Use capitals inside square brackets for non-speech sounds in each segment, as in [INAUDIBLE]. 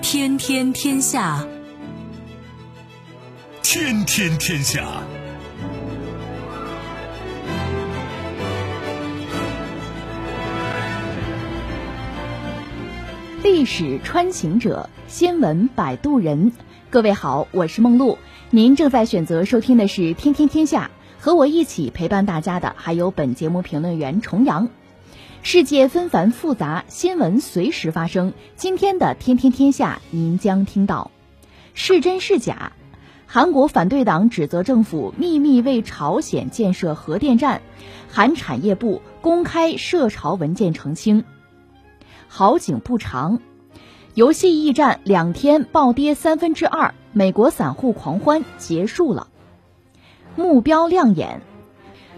天天天下，天天天下。历史穿行者，新闻摆渡人。各位好，我是梦露。您正在选择收听的是《天天天下》，和我一起陪伴大家的还有本节目评论员重阳。世界纷繁复杂，新闻随时发生。今天的《天天天下》，您将听到是真是假。韩国反对党指责政府秘密为朝鲜建设核电站，韩产业部公开涉朝文件澄清。好景不长，游戏驿站两天暴跌三分之二，美国散户狂欢结束了。目标亮眼。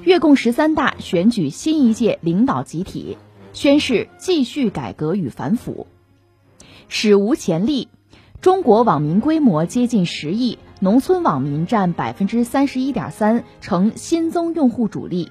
越共十三大选举新一届领导集体，宣誓继续改革与反腐。史无前例，中国网民规模接近十亿，农村网民占百分之三十一点三，成新增用户主力。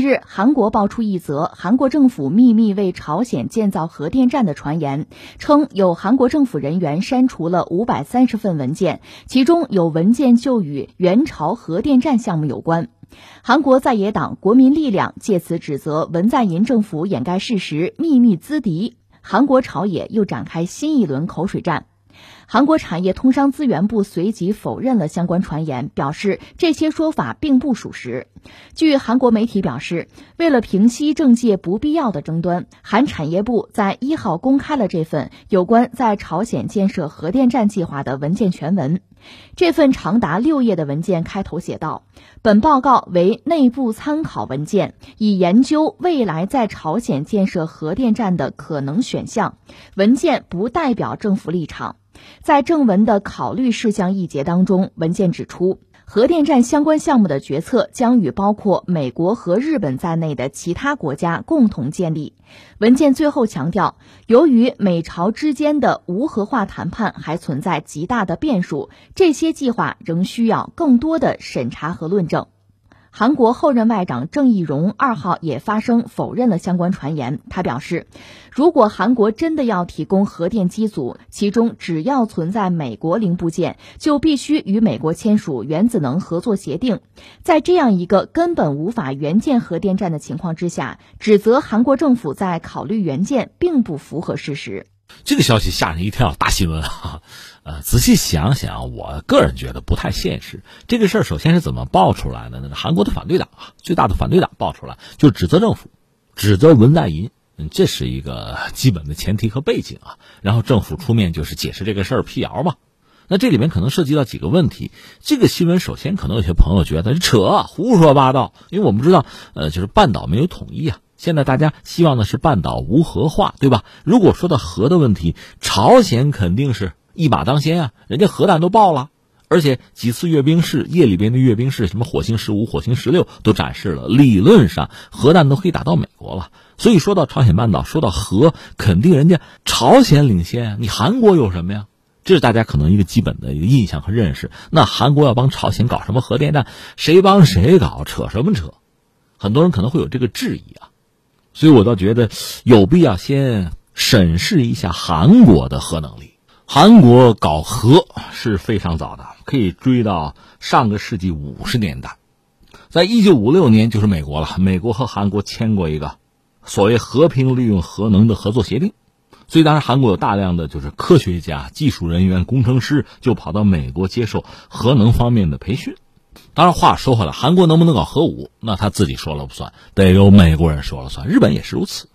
近日，韩国爆出一则韩国政府秘密为朝鲜建造核电站的传言，称有韩国政府人员删除了五百三十份文件，其中有文件就与援朝核电站项目有关。韩国在野党国民力量借此指责文在寅政府掩盖事实、秘密资敌，韩国朝野又展开新一轮口水战。韩国产业通商资源部随即否认了相关传言，表示这些说法并不属实。据韩国媒体表示，为了平息政界不必要的争端，韩产业部在一号公开了这份有关在朝鲜建设核电站计划的文件全文。这份长达六页的文件开头写道：“本报告为内部参考文件，以研究未来在朝鲜建设核电站的可能选项。文件不代表政府立场。”在正文的考虑事项一节当中，文件指出，核电站相关项目的决策将与包括美国和日本在内的其他国家共同建立。文件最后强调，由于美朝之间的无核化谈判还存在极大的变数，这些计划仍需要更多的审查和论证。韩国后任外长郑义溶二号也发声否认了相关传言。他表示，如果韩国真的要提供核电机组，其中只要存在美国零部件，就必须与美国签署原子能合作协定。在这样一个根本无法援建核电站的情况之下，指责韩国政府在考虑援建，并不符合事实。这个消息吓人一跳，大新闻啊！呃，仔细想想，我个人觉得不太现实。这个事儿首先是怎么爆出来的呢？韩国的反对党啊，最大的反对党爆出来，就指责政府，指责文在寅，嗯，这是一个基本的前提和背景啊。然后政府出面就是解释这个事儿辟谣嘛。那这里面可能涉及到几个问题。这个新闻首先可能有些朋友觉得扯，胡说八道，因为我们知道，呃，就是半岛没有统一啊。现在大家希望的是半岛无核化，对吧？如果说到核的问题，朝鲜肯定是一马当先啊，人家核弹都爆了，而且几次阅兵式，夜里边的阅兵式，什么火星十五、火星十六都展示了，理论上核弹都可以打到美国了。所以说到朝鲜半岛，说到核，肯定人家朝鲜领先，你韩国有什么呀？这是大家可能一个基本的一个印象和认识。那韩国要帮朝鲜搞什么核电站，谁帮谁搞，扯什么扯？很多人可能会有这个质疑啊。所以我倒觉得有必要先审视一下韩国的核能力。韩国搞核是非常早的，可以追到上个世纪五十年代，在一九五六年就是美国了。美国和韩国签过一个所谓和平利用核能的合作协定，所以当时韩国有大量的就是科学家、技术人员、工程师就跑到美国接受核能方面的培训。当然，话说回来，韩国能不能搞核武，那他自己说了不算，得由美国人说了算。日本也是如此。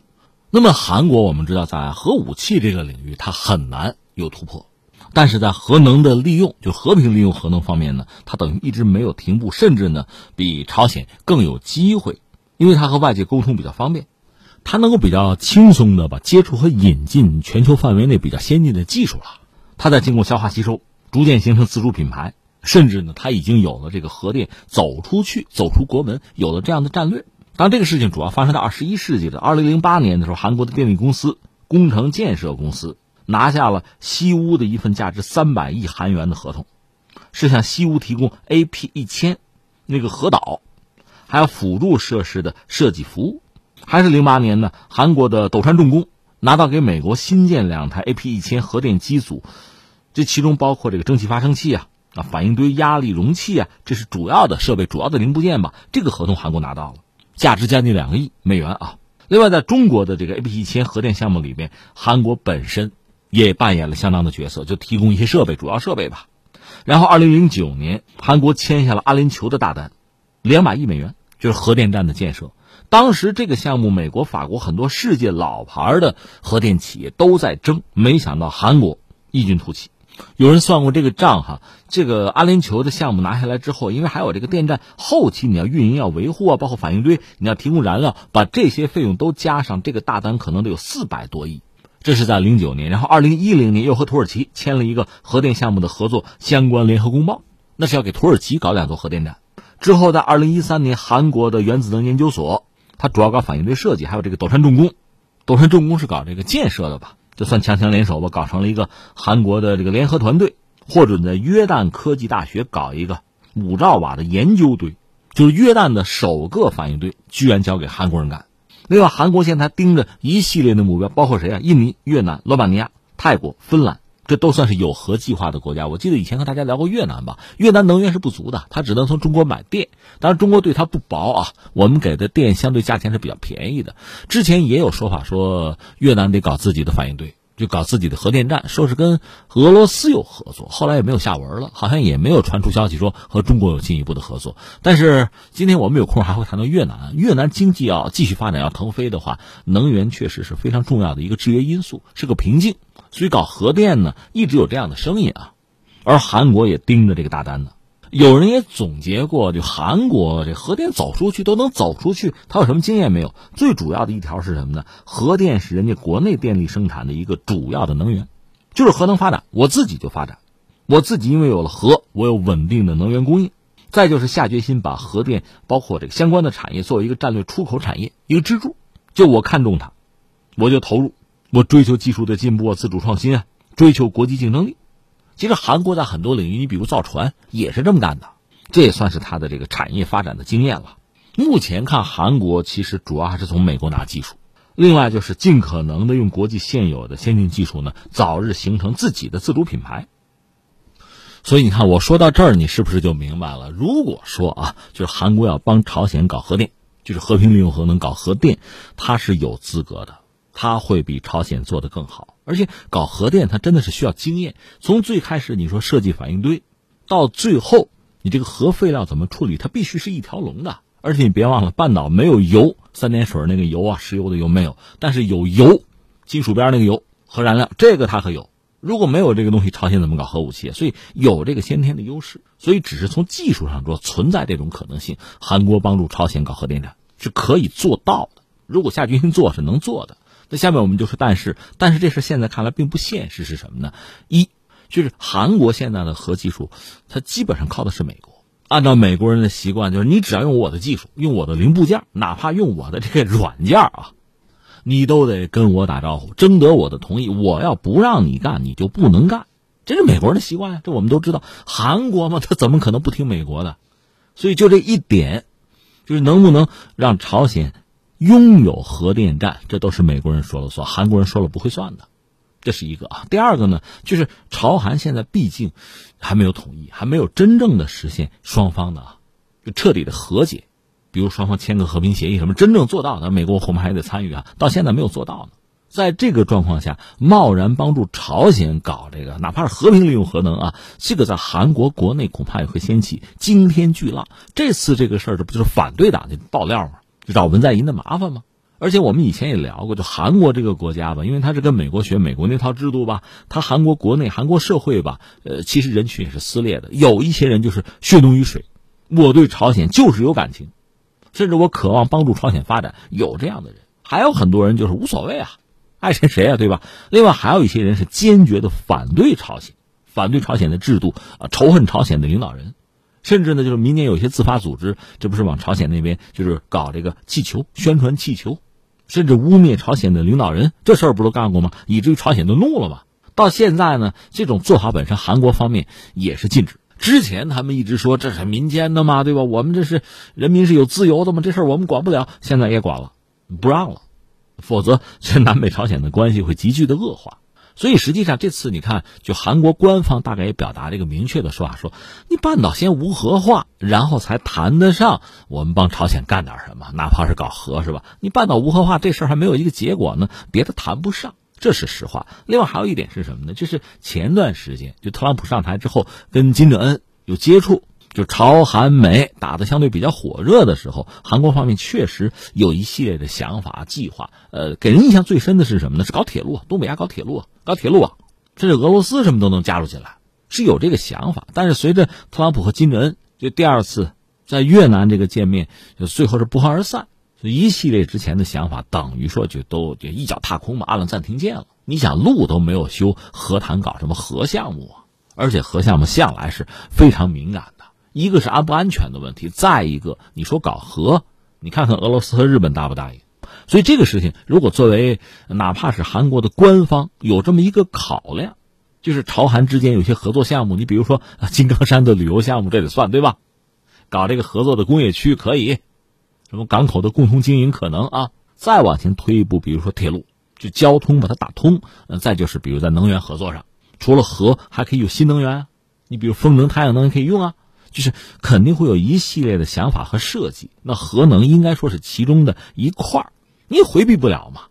那么，韩国我们知道，在核武器这个领域，它很难有突破。但是在核能的利用，就和平利用核能方面呢，它等于一直没有停步，甚至呢比朝鲜更有机会，因为它和外界沟通比较方便，它能够比较轻松的把接触和引进全球范围内比较先进的技术了。它在经过消化吸收，逐渐形成自主品牌，甚至呢他已经有了这个核电走出去、走出国门，有了这样的战略。当，这个事情主要发生在二十一世纪的二零零八年的时候，韩国的电力公司工程建设公司。拿下了西屋的一份价值三百亿韩元的合同，是向西屋提供 AP 一千那个核岛，还有辅助设施的设计服务。还是零八年呢，韩国的斗川重工拿到给美国新建两台 AP 一千核电机组，这其中包括这个蒸汽发生器啊、啊反应堆压力容器啊，这是主要的设备、主要的零部件吧。这个合同韩国拿到了，价值将近两个亿美元啊。另外，在中国的这个 AP 一千核电项目里面，韩国本身。也扮演了相当的角色，就提供一些设备，主要设备吧。然后，二零零九年，韩国签下了阿联酋的大单，两百亿美元，就是核电站的建设。当时这个项目，美国、法国很多世界老牌的核电企业都在争，没想到韩国异军突起。有人算过这个账哈，这个阿联酋的项目拿下来之后，因为还有这个电站后期你要运营、要维护啊，包括反应堆，你要提供燃料，把这些费用都加上，这个大单可能得有四百多亿。这是在零九年，然后二零一零年又和土耳其签了一个核电项目的合作相关联合公报，那是要给土耳其搞两座核电站。之后在二零一三年，韩国的原子能研究所，它主要搞反应堆设计，还有这个斗川重工，斗川重工是搞这个建设的吧？就算强强联手吧，搞成了一个韩国的这个联合团队，获准在约旦科技大学搞一个五兆瓦的研究堆，就是约旦的首个反应堆，居然交给韩国人干。另外，韩国现在盯着一系列的目标，包括谁啊？印尼、越南、罗马尼亚、泰国、芬兰，这都算是有核计划的国家。我记得以前和大家聊过越南吧，越南能源是不足的，它只能从中国买电。当然，中国对它不薄啊，我们给的电相对价钱是比较便宜的。之前也有说法说，越南得搞自己的反应堆。就搞自己的核电站，说是跟俄罗斯有合作，后来也没有下文了，好像也没有传出消息说和中国有进一步的合作。但是今天我们有空还会谈到越南，越南经济要继续发展要腾飞的话，能源确实是非常重要的一个制约因素，是个瓶颈。所以搞核电呢，一直有这样的声音啊，而韩国也盯着这个大单呢。有人也总结过，就韩国这核电走出去都能走出去，他有什么经验没有？最主要的一条是什么呢？核电是人家国内电力生产的一个主要的能源，就是核能发展，我自己就发展，我自己因为有了核，我有稳定的能源供应，再就是下决心把核电包括这个相关的产业作为一个战略出口产业一个支柱，就我看中它，我就投入，我追求技术的进步啊，自主创新啊，追求国际竞争力。其实韩国在很多领域，你比如造船也是这么干的，这也算是它的这个产业发展的经验了。目前看，韩国其实主要还是从美国拿技术，另外就是尽可能的用国际现有的先进技术呢，早日形成自己的自主品牌。所以你看，我说到这儿，你是不是就明白了？如果说啊，就是韩国要帮朝鲜搞核电，就是和平利用核能搞核电，它是有资格的。他会比朝鲜做得更好，而且搞核电，它真的是需要经验。从最开始你说设计反应堆，到最后你这个核废料怎么处理，它必须是一条龙的。而且你别忘了，半岛没有油，三点水那个油啊，石油的油没有，但是有油，金属边那个油，核燃料这个它可有。如果没有这个东西，朝鲜怎么搞核武器？所以有这个先天的优势，所以只是从技术上说存在这种可能性。韩国帮助朝鲜搞核电站是可以做到的，如果下决心做是能做的。那下面我们就说，但是，但是这事现在看来并不现实，是什么呢？一，就是韩国现在的核技术，它基本上靠的是美国。按照美国人的习惯，就是你只要用我的技术，用我的零部件，哪怕用我的这个软件啊，你都得跟我打招呼，征得我的同意。我要不让你干，你就不能干。这是美国人的习惯呀，这我们都知道。韩国嘛，他怎么可能不听美国的？所以就这一点，就是能不能让朝鲜？拥有核电站，这都是美国人说了算，韩国人说了不会算的，这是一个啊。第二个呢，就是朝韩现在毕竟还没有统一，还没有真正的实现双方的，就彻底的和解，比如双方签个和平协议什么，真正做到的，美国我们还得参与啊，到现在没有做到呢。在这个状况下，贸然帮助朝鲜搞这个，哪怕是和平利用核能啊，这个在韩国国内恐怕也会掀起惊天巨浪。这次这个事儿，这不就是反对党的爆料吗？就找文在寅的麻烦吗？而且我们以前也聊过，就韩国这个国家吧，因为它是跟美国学美国那套制度吧，它韩国国内韩国社会吧，呃，其实人群也是撕裂的，有一些人就是血浓于水，我对朝鲜就是有感情，甚至我渴望帮助朝鲜发展，有这样的人，还有很多人就是无所谓啊，爱谁谁啊，对吧？另外还有一些人是坚决的反对朝鲜，反对朝鲜的制度啊，仇恨朝鲜的领导人。甚至呢，就是民间有些自发组织，这不是往朝鲜那边就是搞这个气球，宣传气球，甚至污蔑朝鲜的领导人，这事儿不都干过吗？以至于朝鲜都怒了嘛。到现在呢，这种做法本身，韩国方面也是禁止。之前他们一直说这是民间的嘛，对吧？我们这是人民是有自由的嘛，这事儿我们管不了。现在也管了，不让了，否则这南北朝鲜的关系会急剧的恶化。所以实际上这次你看，就韩国官方大概也表达了一个明确的说法，说你半岛先无核化，然后才谈得上我们帮朝鲜干点什么，哪怕是搞核是吧？你半岛无核化这事儿还没有一个结果呢，别的谈不上，这是实话。另外还有一点是什么呢？就是前段时间就特朗普上台之后，跟金正恩有接触。就朝韩美打的相对比较火热的时候，韩国方面确实有一系列的想法计划。呃，给人印象最深的是什么呢？是搞铁路，东北亚搞铁路，搞铁路啊，甚至俄罗斯什么都能加入进来，是有这个想法。但是随着特朗普和金正恩就第二次在越南这个见面，就最后是不欢而散。就一系列之前的想法等于说就都就一脚踏空嘛，按了暂停键了。你想路都没有修，何谈搞什么核项目啊？而且核项目向来是非常敏感。一个是安不安全的问题，再一个你说搞核，你看看俄罗斯和日本答不答应？所以这个事情，如果作为哪怕是韩国的官方有这么一个考量，就是朝韩之间有些合作项目，你比如说金刚山的旅游项目，这得算对吧？搞这个合作的工业区可以，什么港口的共同经营可能啊？再往前推一步，比如说铁路，就交通把它打通，再就是比如在能源合作上，除了核还可以有新能源，你比如风能、太阳能可以用啊。就是肯定会有一系列的想法和设计，那核能应该说是其中的一块儿，你回避不了嘛。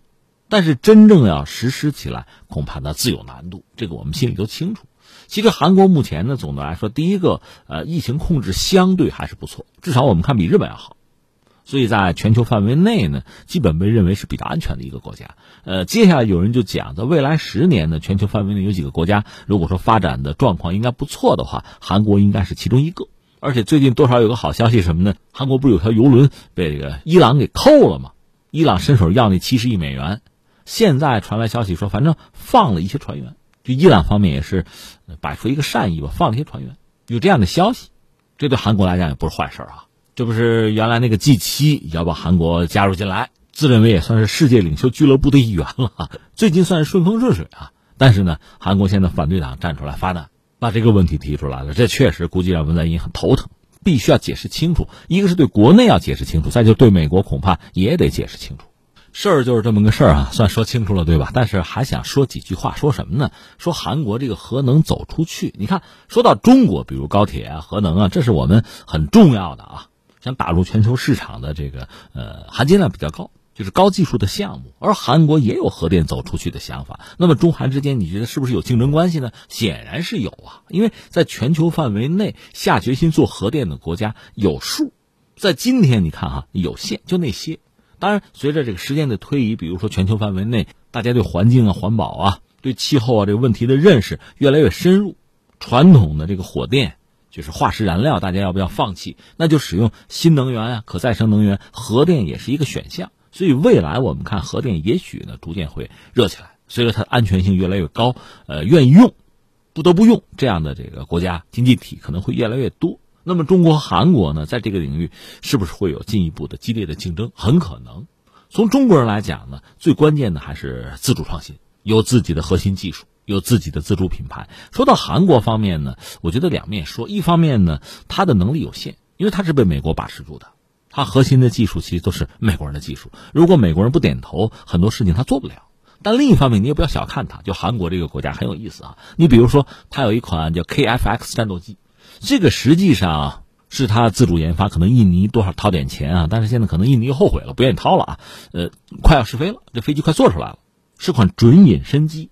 但是真正要实施起来，恐怕那自有难度，这个我们心里都清楚。其实韩国目前呢，总的来说，第一个呃，疫情控制相对还是不错，至少我们看比日本要好。所以在全球范围内呢，基本被认为是比较安全的一个国家。呃，接下来有人就讲，在未来十年呢，全球范围内有几个国家，如果说发展的状况应该不错的话，韩国应该是其中一个。而且最近多少有个好消息什么呢？韩国不是有条游轮被这个伊朗给扣了吗？伊朗伸手要那七十亿美元，现在传来消息说，反正放了一些船员，就伊朗方面也是摆出一个善意吧，放了一些船员，有这样的消息，这对韩国来讲也不是坏事啊。这不是原来那个 G 七要把韩国加入进来，自认为也算是世界领袖俱乐部的一员了。最近算是顺风顺水啊，但是呢，韩国现在反对党站出来发难，把这个问题提出来了。这确实估计让文在寅很头疼，必须要解释清楚。一个是对国内要解释清楚，再就对美国恐怕也得解释清楚。事儿就是这么个事儿啊，算说清楚了对吧？但是还想说几句话，说什么呢？说韩国这个核能走出去。你看，说到中国，比如高铁啊、核能啊，这是我们很重要的啊。想打入全球市场的这个呃含金量比较高，就是高技术的项目。而韩国也有核电走出去的想法。那么中韩之间，你觉得是不是有竞争关系呢？显然是有啊，因为在全球范围内下决心做核电的国家有数。在今天你看哈，有限，就那些。当然，随着这个时间的推移，比如说全球范围内，大家对环境啊、环保啊、对气候啊这个问题的认识越来越深入，传统的这个火电。就是化石燃料，大家要不要放弃？那就使用新能源啊，可再生能源，核电也是一个选项。所以未来我们看核电，也许呢逐渐会热起来。随着它安全性越来越高，呃，愿意用，不得不用这样的这个国家经济体可能会越来越多。那么中国和韩国呢，在这个领域是不是会有进一步的激烈的竞争？很可能。从中国人来讲呢，最关键的还是自主创新，有自己的核心技术。有自己的自主品牌。说到韩国方面呢，我觉得两面说。一方面呢，它的能力有限，因为它是被美国把持住的，它核心的技术其实都是美国人的技术。如果美国人不点头，很多事情他做不了。但另一方面，你也不要小看它，就韩国这个国家很有意思啊。你比如说，它有一款叫 KFX 战斗机，这个实际上是它自主研发，可能印尼多少掏点钱啊，但是现在可能印尼后悔了，不愿意掏了啊。呃，快要试飞了，这飞机快做出来了，是款准隐身机。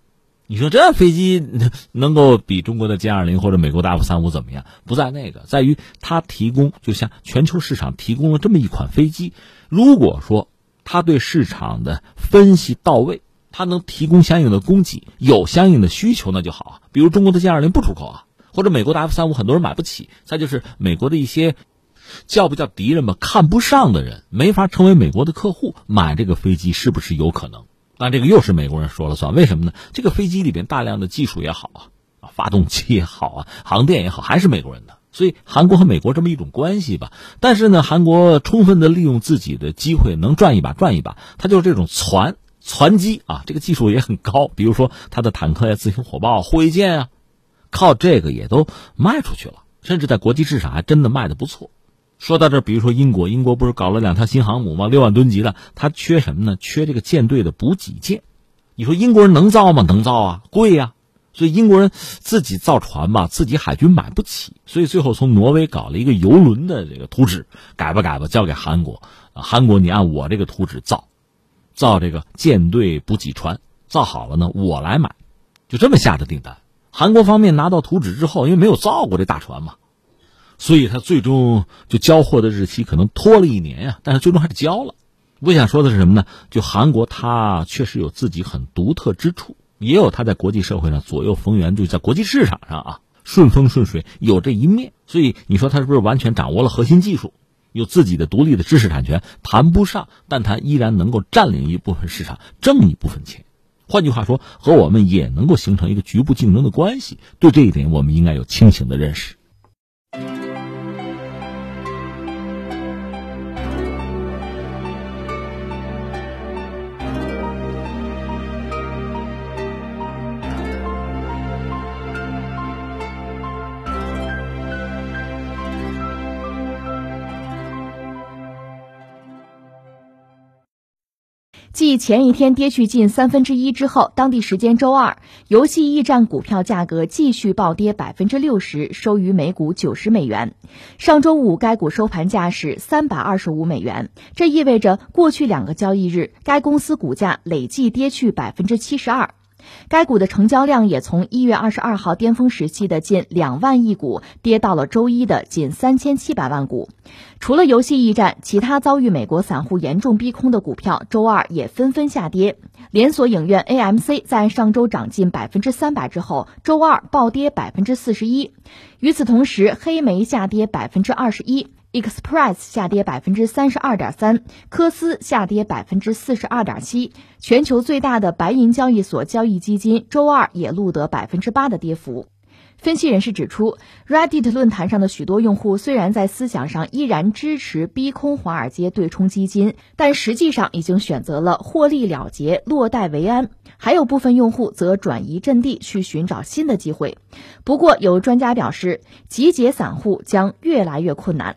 你说这飞机 [LAUGHS] 能够比中国的歼二零或者美国的 F 三五怎么样？不在那个，在于它提供，就像全球市场提供了这么一款飞机。如果说他对市场的分析到位，他能提供相应的供给，有相应的需求那就好啊。比如中国的歼二零不出口啊，或者美国的 F 三五很多人买不起，再就是美国的一些叫不叫敌人吧，看不上的人没法成为美国的客户，买这个飞机是不是有可能？但这个又是美国人说了算，为什么呢？这个飞机里边大量的技术也好啊，发动机也好啊，航电也好，还是美国人的。所以韩国和美国这么一种关系吧，但是呢，韩国充分的利用自己的机会，能赚一把赚一把。它就是这种船船机啊，这个技术也很高。比如说它的坦克呀、自行火炮、护卫舰啊，靠这个也都卖出去了，甚至在国际市场还真的卖的不错。说到这，比如说英国，英国不是搞了两条新航母吗？六万吨级的，它缺什么呢？缺这个舰队的补给舰。你说英国人能造吗？能造啊，贵呀。所以英国人自己造船吧，自己海军买不起，所以最后从挪威搞了一个游轮的这个图纸，改吧改吧，交给韩国。韩国你按我这个图纸造，造这个舰队补给船，造好了呢，我来买，就这么下的订单。韩国方面拿到图纸之后，因为没有造过这大船嘛，所以他最终就交货的日期可能拖了一年呀，但是最终还是交了。我想说的是什么呢？就韩国它确实有自己很独特之处。也有他在国际社会上左右逢源，就在国际市场上啊顺风顺水，有这一面。所以你说他是不是完全掌握了核心技术，有自己的独立的知识产权？谈不上，但他依然能够占领一部分市场，挣一部分钱。换句话说，和我们也能够形成一个局部竞争的关系。对这一点，我们应该有清醒的认识。继前一天跌去近三分之一之后，当地时间周二，游戏驿站股票价格继续暴跌百分之六十，收于每股九十美元。上周五，该股收盘价是三百二十五美元，这意味着过去两个交易日该公司股价累计跌去百分之七十二。该股的成交量也从一月二十二号巅峰时期的近两万亿股跌到了周一的近三千七百万股。除了游戏驿站，其他遭遇美国散户严重逼空的股票，周二也纷纷下跌。连锁影院 AMC 在上周涨近百分之三百之后，周二暴跌百分之四十一。与此同时，黑莓下跌百分之二十一。Express 下跌百分之三十二点三，科斯下跌百分之四十二点七。全球最大的白银交易所交易基金周二也录得百分之八的跌幅。分析人士指出，Reddit 论坛上的许多用户虽然在思想上依然支持逼空华尔街对冲基金，但实际上已经选择了获利了结、落袋为安。还有部分用户则转移阵地去寻找新的机会。不过，有专家表示，集结散户将越来越困难。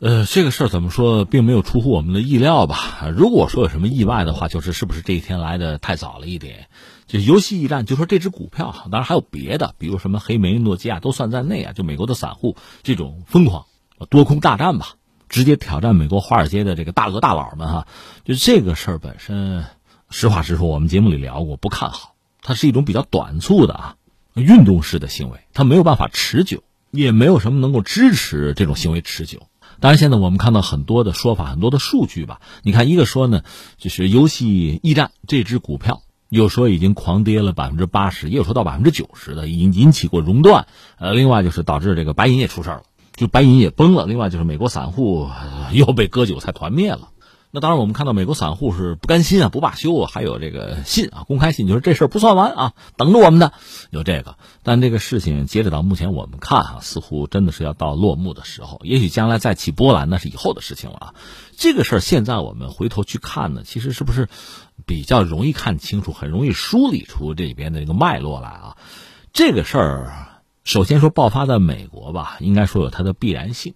呃，这个事儿怎么说，并没有出乎我们的意料吧？如果说有什么意外的话，就是是不是这一天来的太早了一点？就游戏驿站，就说这只股票，当然还有别的，比如什么黑莓、诺基亚都算在内啊。就美国的散户这种疯狂多空大战吧，直接挑战美国华尔街的这个大鳄大佬们哈。就这个事儿本身，实话实说，我们节目里聊过，不看好。它是一种比较短促的啊，运动式的行为，它没有办法持久，也没有什么能够支持这种行为持久。当然，现在我们看到很多的说法，很多的数据吧。你看，一个说呢，就是游戏驿站这只股票，有说已经狂跌了百分之八十，也有说到百分之九十的，已经引起过熔断。呃，另外就是导致这个白银也出事了，就白银也崩了。另外就是美国散户又被割韭菜团灭了。那当然，我们看到美国散户是不甘心啊，不罢休啊，还有这个信啊，公开信，就是这事儿不算完啊，等着我们的有这个。但这个事情截止到目前，我们看啊，似乎真的是要到落幕的时候。也许将来再起波澜，那是以后的事情了啊。这个事儿现在我们回头去看呢，其实是不是比较容易看清楚，很容易梳理出这里边的一个脉络来啊？这个事儿，首先说爆发在美国吧，应该说有它的必然性。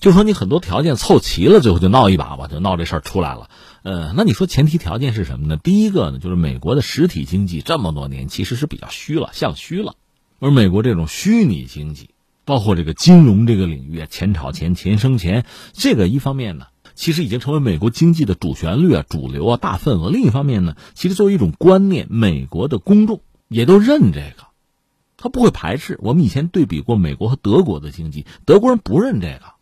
就说你很多条件凑齐了，最后就闹一把吧，就闹这事儿出来了。呃，那你说前提条件是什么呢？第一个呢，就是美国的实体经济这么多年其实是比较虚了，向虚了。而美国这种虚拟经济，包括这个金融这个领域啊，钱炒钱，钱生钱，这个一方面呢，其实已经成为美国经济的主旋律啊、主流啊、大份额。另一方面呢，其实作为一种观念，美国的公众也都认这个，他不会排斥。我们以前对比过美国和德国的经济，德国人不认这个。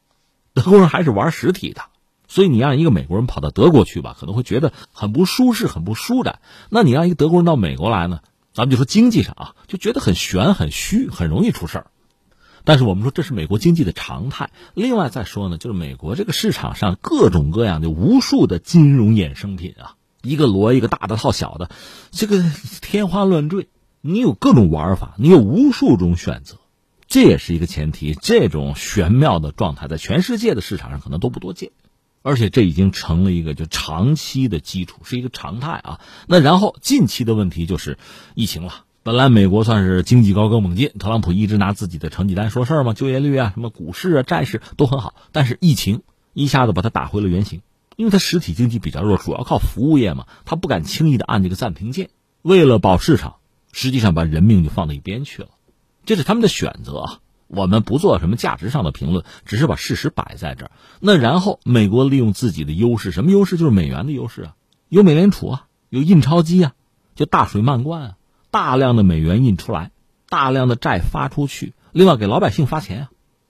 德国人还是玩实体的，所以你让一个美国人跑到德国去吧，可能会觉得很不舒适、很不舒展。那你让一个德国人到美国来呢？咱们就说经济上啊，就觉得很悬、很虚，很容易出事儿。但是我们说这是美国经济的常态。另外再说呢，就是美国这个市场上各种各样的无数的金融衍生品啊，一个罗一个大的套小的，这个天花乱坠。你有各种玩法，你有无数种选择，这也是一个前提。这种玄妙的状态在全世界的市场上可能都不多见。而且这已经成了一个就长期的基础，是一个常态啊。那然后近期的问题就是疫情了。本来美国算是经济高歌猛进，特朗普一直拿自己的成绩单说事儿嘛，就业率啊、什么股市啊、债市都很好。但是疫情一下子把它打回了原形，因为它实体经济比较弱，主要靠服务业嘛，他不敢轻易的按这个暂停键。为了保市场，实际上把人命就放到一边去了，这是他们的选择啊。我们不做什么价值上的评论，只是把事实摆在这儿。那然后，美国利用自己的优势，什么优势？就是美元的优势啊，有美联储啊，有印钞机啊，就大水漫灌啊，大量的美元印出来，大量的债发出去，另外给老百姓发钱啊，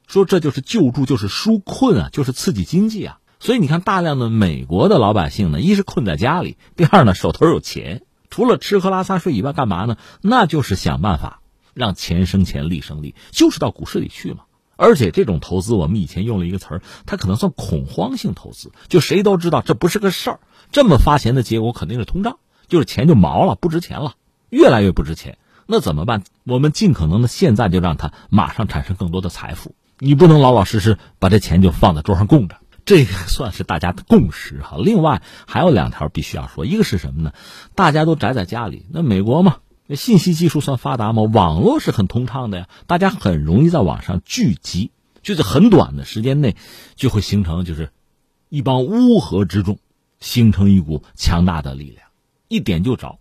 说这就是救助，就是纾困啊，就是刺激经济啊。所以你看，大量的美国的老百姓呢，一是困在家里，第二呢手头有钱，除了吃喝拉撒睡以外，干嘛呢？那就是想办法。让钱生钱，利生利，就是到股市里去嘛。而且这种投资，我们以前用了一个词儿，它可能算恐慌性投资。就谁都知道这不是个事儿，这么发钱的结果肯定是通胀，就是钱就毛了，不值钱了，越来越不值钱。那怎么办？我们尽可能的现在就让它马上产生更多的财富。你不能老老实实把这钱就放在桌上供着，这个 [LAUGHS] 算是大家的共识哈。另外还有两条必须要说，一个是什么呢？大家都宅在家里，那美国嘛。那信息技术算发达吗？网络是很通畅的呀，大家很容易在网上聚集，就在很短的时间内，就会形成就是一帮乌合之众，形成一股强大的力量，一点就着。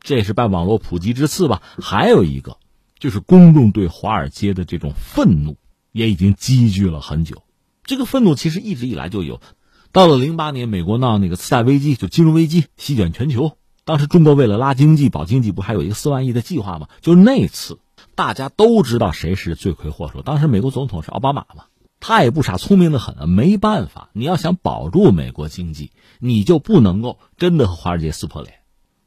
这也是拜网络普及之赐吧。还有一个，就是公众对华尔街的这种愤怒也已经积聚了很久。这个愤怒其实一直以来就有，到了零八年，美国闹那个次贷危机，就金融危机席卷全球。当时中国为了拉经济、保经济，不还有一个四万亿的计划吗？就是那次，大家都知道谁是罪魁祸首。当时美国总统是奥巴马嘛，他也不傻，聪明的很啊。没办法，你要想保住美国经济，你就不能够真的和华尔街撕破脸。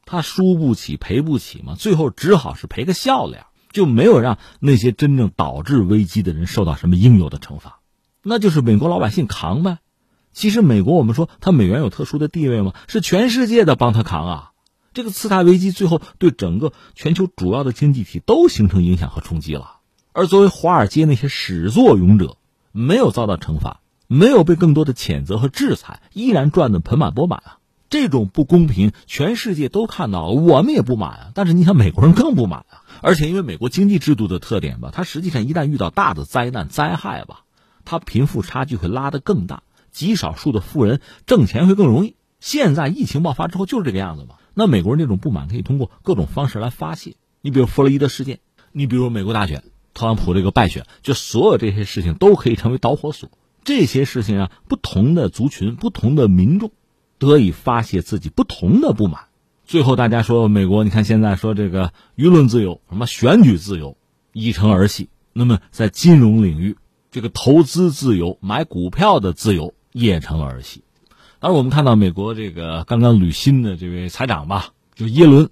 他输不起、赔不起嘛，最后只好是赔个笑脸，就没有让那些真正导致危机的人受到什么应有的惩罚，那就是美国老百姓扛呗。其实美国，我们说它美元有特殊的地位吗？是全世界的帮他扛啊。这个次贷危机最后对整个全球主要的经济体都形成影响和冲击了，而作为华尔街那些始作俑者，没有遭到惩罚，没有被更多的谴责和制裁，依然赚得盆满钵满啊！这种不公平，全世界都看到了，我们也不满啊。但是你想，美国人更不满啊！而且因为美国经济制度的特点吧，它实际上一旦遇到大的灾难灾害吧，它贫富差距会拉得更大，极少数的富人挣钱会更容易。现在疫情爆发之后就是这个样子嘛。那美国人这种不满可以通过各种方式来发泄，你比如弗洛伊德事件，你比如美国大选，特朗普这个败选，就所有这些事情都可以成为导火索。这些事情啊不同的族群、不同的民众得以发泄自己不同的不满。最后大家说，美国你看现在说这个舆论自由、什么选举自由已成儿戏，那么在金融领域，这个投资自由、买股票的自由也成了儿戏。而我们看到美国这个刚刚履新的这位财长吧，就耶伦，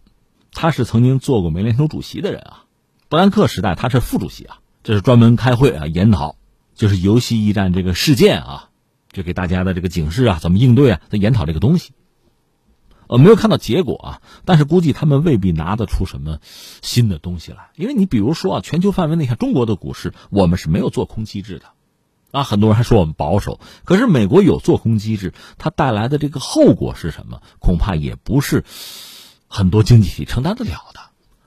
他是曾经做过美联储主席的人啊。布兰克时代他是副主席啊，这是专门开会啊研讨，就是游戏驿站这个事件啊，就给大家的这个警示啊，怎么应对啊，在研讨这个东西。呃，没有看到结果啊，但是估计他们未必拿得出什么新的东西来，因为你比如说啊，全球范围内像中国的股市，我们是没有做空机制的。啊，很多人还说我们保守，可是美国有做空机制，它带来的这个后果是什么？恐怕也不是很多经济体承担得了的。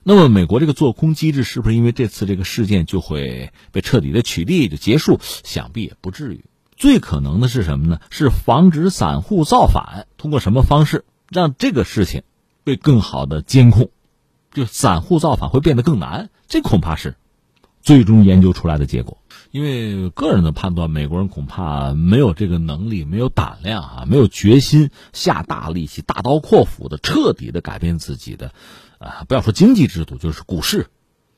那么，美国这个做空机制是不是因为这次这个事件就会被彻底的取缔就结束？想必也不至于。最可能的是什么呢？是防止散户造反，通过什么方式让这个事情被更好的监控？就散户造反会变得更难，这恐怕是最终研究出来的结果。因为个人的判断，美国人恐怕没有这个能力，没有胆量啊，没有决心下大力气、大刀阔斧的彻底的改变自己的，啊，不要说经济制度，就是股市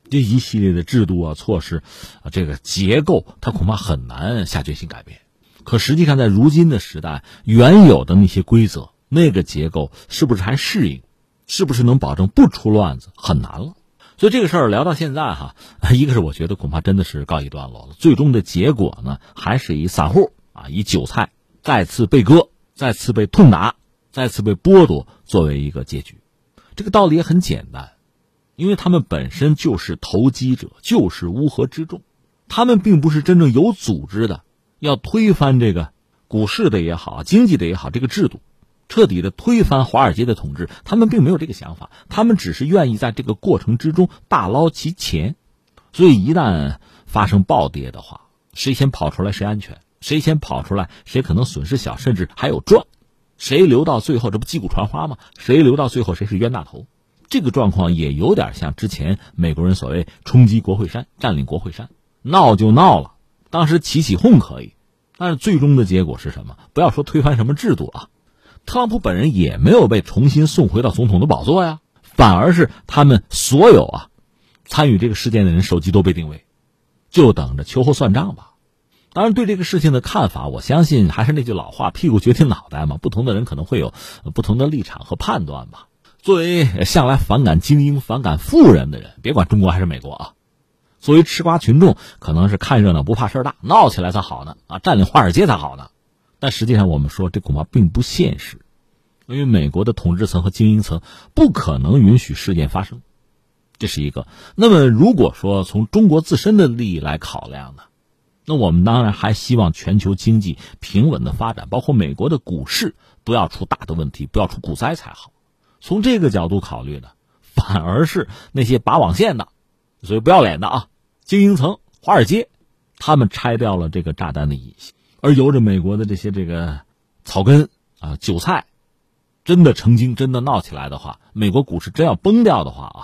这一系列的制度啊、措施啊，这个结构，他恐怕很难下决心改变。可实际上，在如今的时代，原有的那些规则、那个结构，是不是还适应？是不是能保证不出乱子？很难了。所以这个事儿聊到现在哈，[LAUGHS] 一个是我觉得恐怕真的是告一段落了。最终的结果呢，还是以散户啊，以韭菜再次被割、再次被痛打、再次被剥夺作为一个结局。这个道理也很简单，因为他们本身就是投机者，就是乌合之众，他们并不是真正有组织的要推翻这个股市的也好、经济的也好这个制度。彻底的推翻华尔街的统治，他们并没有这个想法，他们只是愿意在这个过程之中大捞其钱，所以一旦发生暴跌的话，谁先跑出来谁安全，谁先跑出来谁可能损失小，甚至还有赚，谁留到最后这不击鼓传花吗？谁留到最后谁是冤大头，这个状况也有点像之前美国人所谓冲击国会山、占领国会山，闹就闹了，当时起起哄可以，但是最终的结果是什么？不要说推翻什么制度啊。特朗普本人也没有被重新送回到总统的宝座呀，反而是他们所有啊参与这个事件的人手机都被定位，就等着秋后算账吧。当然，对这个事情的看法，我相信还是那句老话：屁股决定脑袋嘛。不同的人可能会有不同的立场和判断吧。作为向来反感精英、反感富人的人，别管中国还是美国啊，作为吃瓜群众，可能是看热闹不怕事儿大，闹起来才好呢啊，占领华尔街才好呢。但实际上，我们说这恐怕并不现实，因为美国的统治层和精英层不可能允许事件发生，这是一个。那么，如果说从中国自身的利益来考量呢，那我们当然还希望全球经济平稳的发展，包括美国的股市不要出大的问题，不要出股灾才好。从这个角度考虑呢，反而是那些拔网线的、所以不要脸的啊，精英层、华尔街，他们拆掉了这个炸弹的引信。而由着美国的这些这个草根啊韭菜，真的成精，真的闹起来的话，美国股市真要崩掉的话啊，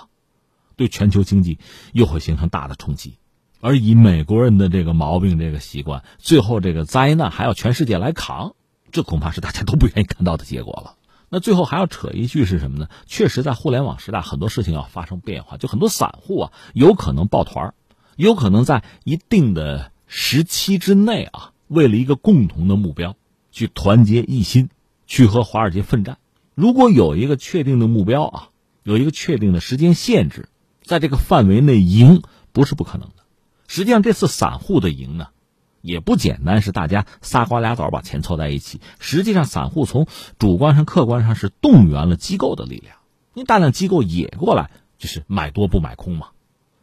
对全球经济又会形成大的冲击。而以美国人的这个毛病、这个习惯，最后这个灾难还要全世界来扛，这恐怕是大家都不愿意看到的结果了。那最后还要扯一句是什么呢？确实，在互联网时代，很多事情要发生变化，就很多散户啊有可能抱团有可能在一定的时期之内啊。为了一个共同的目标，去团结一心，去和华尔街奋战。如果有一个确定的目标啊，有一个确定的时间限制，在这个范围内赢不是不可能的。实际上，这次散户的赢呢，也不简单，是大家仨瓜俩枣把钱凑在一起。实际上，散户从主观上、客观上是动员了机构的力量，因为大量机构也过来，就是买多不买空嘛，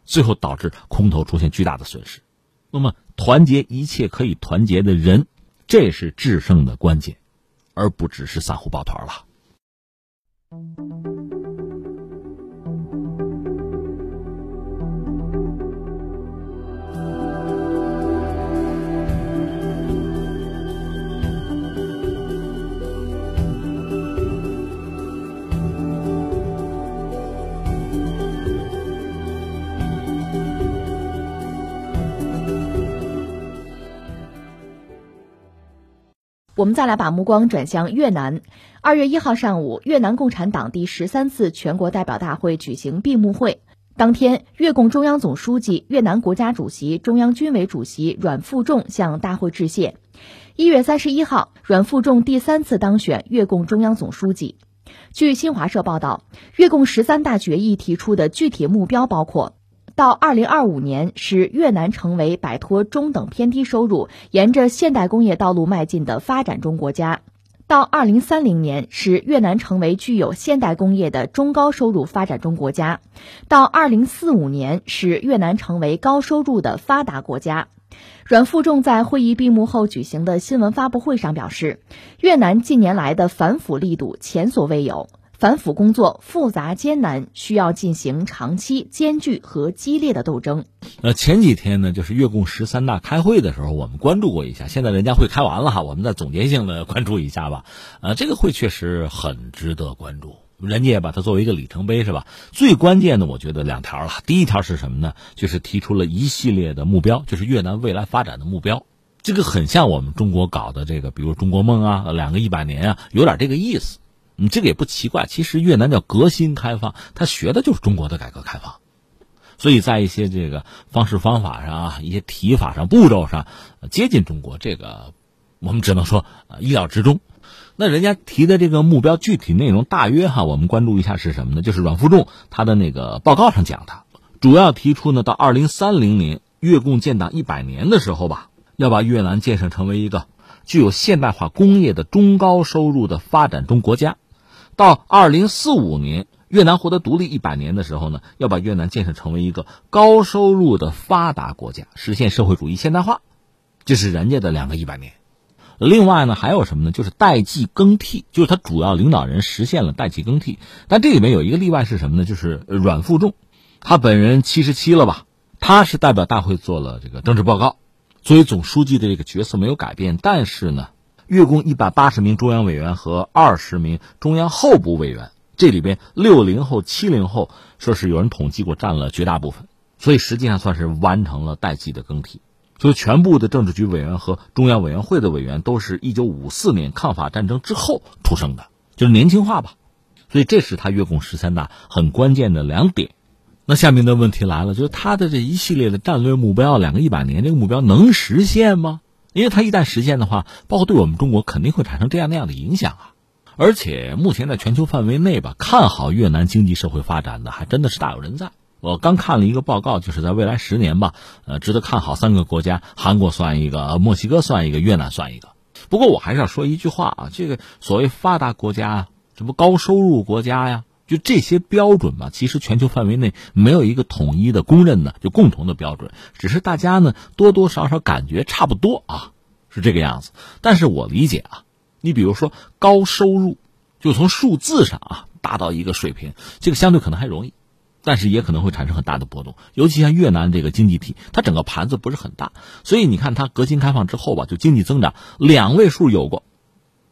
最后导致空头出现巨大的损失。那么。团结一切可以团结的人，这是制胜的关键，而不只是散户抱团了。我们再来把目光转向越南。二月一号上午，越南共产党第十三次全国代表大会举行闭幕会。当天，越共中央总书记、越南国家主席、中央军委主席阮富仲向大会致谢。一月三十一号，阮富仲第三次当选越共中央总书记。据新华社报道，越共十三大决议提出的具体目标包括。到二零二五年，使越南成为摆脱中等偏低收入、沿着现代工业道路迈进的发展中国家；到二零三零年，使越南成为具有现代工业的中高收入发展中国家；到二零四五年，使越南成为高收入的发达国家。阮富仲在会议闭幕后举行的新闻发布会上表示，越南近年来的反腐力度前所未有。反腐工作复杂艰难，需要进行长期、艰巨和激烈的斗争。呃，前几天呢，就是越共十三大开会的时候，我们关注过一下。现在人家会开完了哈，我们再总结性的关注一下吧。呃，这个会确实很值得关注，人家也把它作为一个里程碑，是吧？最关键的，我觉得两条了。第一条是什么呢？就是提出了一系列的目标，就是越南未来发展的目标。这个很像我们中国搞的这个，比如中国梦啊，两个一百年啊，有点这个意思。你这个也不奇怪，其实越南叫革新开放，它学的就是中国的改革开放，所以在一些这个方式方法上啊，一些提法上、步骤上接近中国，这个我们只能说意料之中。那人家提的这个目标具体内容大约哈，我们关注一下是什么呢？就是阮富仲他的那个报告上讲的，主要提出呢，到二零三零年越共建党一百年的时候吧，要把越南建设成为一个具有现代化工业的中高收入的发展中国家。到二零四五年越南获得独立一百年的时候呢，要把越南建设成为一个高收入的发达国家，实现社会主义现代化。这是人家的两个一百年。另外呢，还有什么呢？就是代际更替，就是他主要领导人实现了代际更替。但这里面有一个例外是什么呢？就是阮富仲，他本人七十七了吧？他是代表大会做了这个政治报告，作为总书记的这个角色没有改变。但是呢，月供一百八十名中央委员和二十名中央候补委员，这里边六零后、七零后说是有人统计过占了绝大部分，所以实际上算是完成了代际的更替。所以，全部的政治局委员和中央委员会的委员都是一九五四年抗法战争之后出生的，就是年轻化吧。所以，这是他月供十三大很关键的两点。那下面的问题来了，就是他的这一系列的战略目标，两个一百年这个目标能实现吗？因为它一旦实现的话，包括对我们中国肯定会产生这样那样的影响啊。而且，目前在全球范围内吧，看好越南经济社会发展的还真的是大有人在。我刚看了一个报告，就是在未来十年吧，呃，值得看好三个国家，韩国算一个，墨西哥算一个，越南算一个。不过我还是要说一句话啊，这个所谓发达国家，这不高收入国家呀，就这些标准嘛，其实全球范围内没有一个统一的公认的就共同的标准，只是大家呢多多少少感觉差不多啊，是这个样子。但是我理解啊，你比如说高收入，就从数字上啊达到一个水平，这个相对可能还容易。但是也可能会产生很大的波动，尤其像越南这个经济体，它整个盘子不是很大，所以你看它革新开放之后吧，就经济增长两位数有过，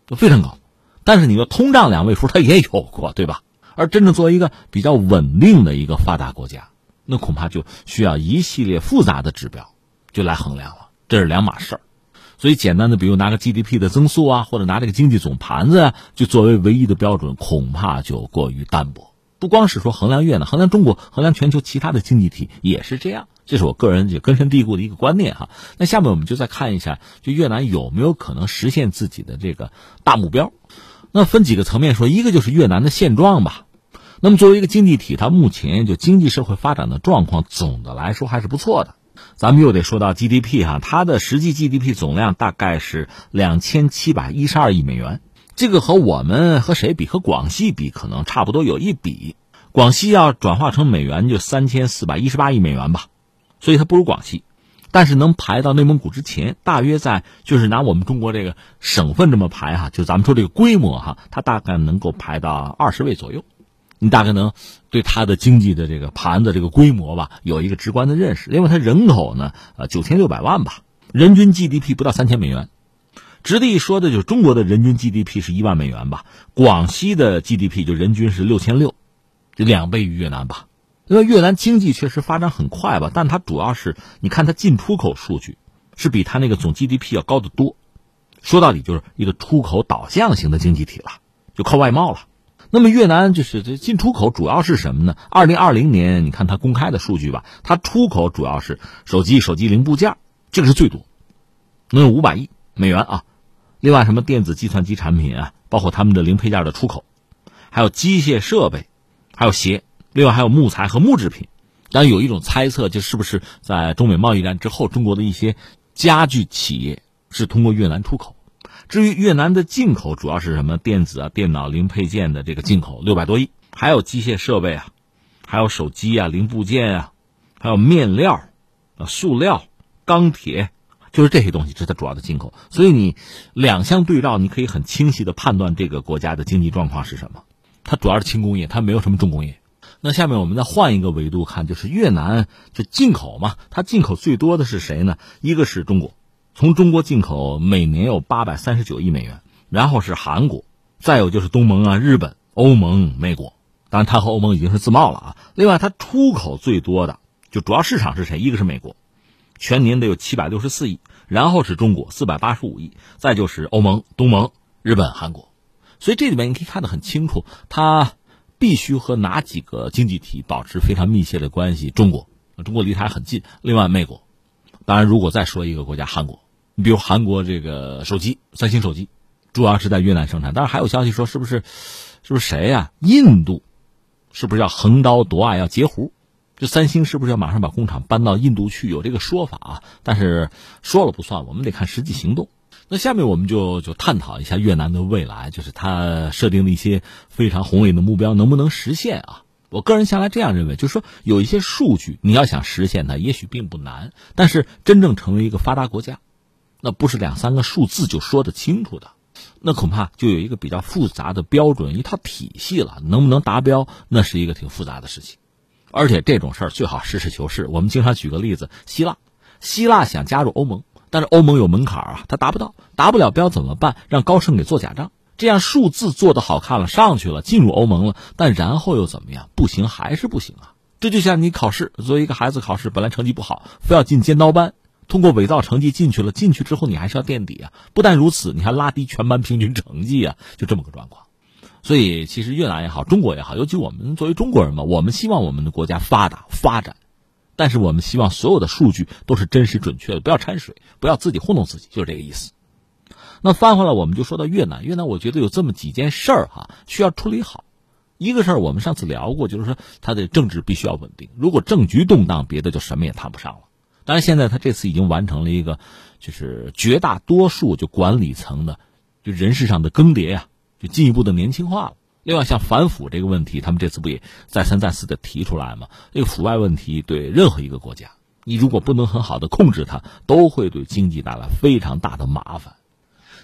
就非常高。但是你说通胀两位数它也有过，对吧？而真正作为一个比较稳定的一个发达国家，那恐怕就需要一系列复杂的指标就来衡量了，这是两码事。所以简单的，比如拿个 GDP 的增速啊，或者拿这个经济总盘子啊，就作为唯一的标准，恐怕就过于单薄。不光是说衡量越南，衡量中国，衡量全球其他的经济体也是这样。这是我个人就根深蒂固的一个观念哈。那下面我们就再看一下，就越南有没有可能实现自己的这个大目标？那分几个层面说，一个就是越南的现状吧。那么作为一个经济体，它目前就经济社会发展的状况，总的来说还是不错的。咱们又得说到 GDP 哈，它的实际 GDP 总量大概是两千七百一十二亿美元。这个和我们和谁比？和广西比，可能差不多有一比。广西要转化成美元就三千四百一十八亿美元吧，所以它不如广西，但是能排到内蒙古之前，大约在就是拿我们中国这个省份这么排哈，就咱们说这个规模哈，它大概能够排到二十位左右。你大概能对它的经济的这个盘子这个规模吧有一个直观的认识。另外，它人口呢，呃，九千六百万吧，人均 GDP 不到三千美元。直地说的就是中国的人均 GDP 是一万美元吧，广西的 GDP 就人均是六千六，就两倍于越南吧。因为越南经济确实发展很快吧，但它主要是你看它进出口数据是比它那个总 GDP 要高得多。说到底就是一个出口导向型的经济体了，就靠外贸了。那么越南就是这进出口主要是什么呢？二零二零年你看它公开的数据吧，它出口主要是手机、手机零部件，这个是最多，能有五百亿美元啊。另外，什么电子计算机产品啊，包括他们的零配件的出口，还有机械设备，还有鞋，另外还有木材和木制品。但，有一种猜测，就是不是在中美贸易战之后，中国的一些家具企业是通过越南出口。至于越南的进口，主要是什么电子啊、电脑零配件的这个进口六百多亿，还有机械设备啊，还有手机啊、零部件啊，还有面料、啊、塑料、钢铁。就是这些东西这是它主要的进口，所以你两相对照，你可以很清晰的判断这个国家的经济状况是什么。它主要是轻工业，它没有什么重工业。那下面我们再换一个维度看，就是越南就进口嘛，它进口最多的是谁呢？一个是中国，从中国进口每年有八百三十九亿美元，然后是韩国，再有就是东盟啊、日本、欧盟、美国。当然，它和欧盟已经是自贸了啊。另外，它出口最多的就主要市场是谁？一个是美国。全年得有七百六十四亿，然后是中国四百八十五亿，再就是欧盟、东盟、日本、韩国，所以这里面你可以看得很清楚，它必须和哪几个经济体保持非常密切的关系？中国，中国离它很近。另外，美国，当然如果再说一个国家，韩国，你比如韩国这个手机，三星手机，主要是在越南生产。但是还有消息说，是不是，是不是谁呀？印度，是不是要横刀夺爱，要截胡？这三星是不是要马上把工厂搬到印度去？有这个说法啊，但是说了不算，我们得看实际行动。那下面我们就就探讨一下越南的未来，就是他设定的一些非常宏伟的目标能不能实现啊？我个人向来这样认为，就是说有一些数据你要想实现它，也许并不难，但是真正成为一个发达国家，那不是两三个数字就说得清楚的，那恐怕就有一个比较复杂的标准一套体系了。能不能达标，那是一个挺复杂的事情，而且这种事儿最好实事求是。我们经常举个例子，希腊，希腊想加入欧盟，但是欧盟有门槛啊，它达不到，达不了标怎么办？让高盛给做假账。这样数字做的好看了，上去了，进入欧盟了，但然后又怎么样？不行，还是不行啊！这就像你考试，作为一个孩子考试，本来成绩不好，非要进尖刀班，通过伪造成绩进去了，进去之后你还是要垫底啊！不但如此，你还拉低全班平均成绩啊！就这么个状况。所以，其实越南也好，中国也好，尤其我们作为中国人嘛，我们希望我们的国家发达发展，但是我们希望所有的数据都是真实准确的，不要掺水，不要自己糊弄自己，就是这个意思。那翻回来，我们就说到越南。越南，我觉得有这么几件事儿哈，需要处理好。一个事儿，我们上次聊过，就是说它的政治必须要稳定。如果政局动荡，别的就什么也谈不上了。当然，现在他这次已经完成了一个，就是绝大多数就管理层的，就人事上的更迭呀，就进一步的年轻化了。另外，像反腐这个问题，他们这次不也再三再四的提出来吗？这个腐败问题对任何一个国家，你如果不能很好的控制它，都会对经济带来非常大的麻烦。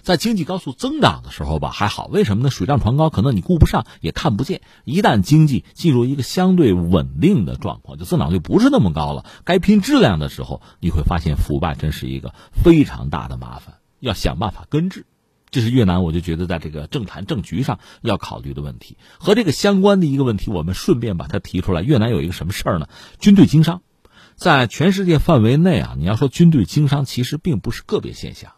在经济高速增长的时候吧，还好，为什么呢？水涨船高，可能你顾不上，也看不见。一旦经济进入一个相对稳定的状况，就增长率不是那么高了，该拼质量的时候，你会发现腐败真是一个非常大的麻烦，要想办法根治。这是越南，我就觉得在这个政坛政局上要考虑的问题。和这个相关的一个问题，我们顺便把它提出来。越南有一个什么事儿呢？军队经商，在全世界范围内啊，你要说军队经商，其实并不是个别现象。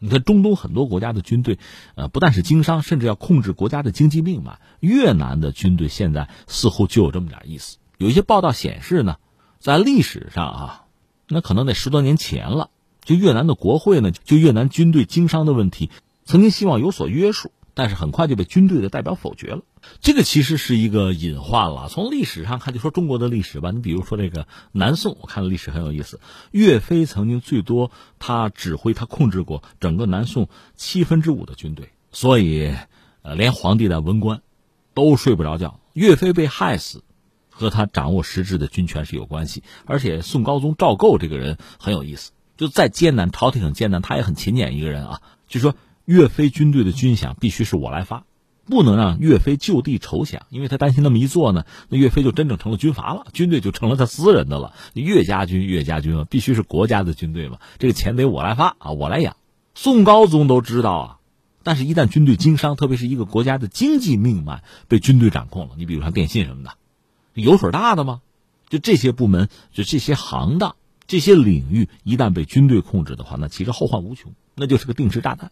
你看中东很多国家的军队，呃，不但是经商，甚至要控制国家的经济命脉。越南的军队现在似乎就有这么点意思。有一些报道显示呢，在历史上啊，那可能得十多年前了，就越南的国会呢，就越南军队经商的问题，曾经希望有所约束。但是很快就被军队的代表否决了，这个其实是一个隐患了。从历史上看，就说中国的历史吧，你比如说这个南宋，我看历史很有意思。岳飞曾经最多他指挥他控制过整个南宋七分之五的军队，所以呃，连皇帝的文官都睡不着觉。岳飞被害死，和他掌握实质的军权是有关系。而且宋高宗赵构这个人很有意思，就再艰难，朝廷很艰难，他也很勤俭一个人啊，就说。岳飞军队的军饷必须是我来发，不能让岳飞就地筹饷，因为他担心那么一做呢，那岳飞就真正成了军阀了，军队就成了他私人的了。岳家军，岳家军嘛，必须是国家的军队嘛，这个钱得我来发啊，我来养。宋高宗都知道啊，但是，一旦军队经商，特别是一个国家的经济命脉被军队掌控了，你比如像电信什么的，油水大的吗？就这些部门，就这些行当、这些领域，一旦被军队控制的话，那其实后患无穷，那就是个定时炸弹。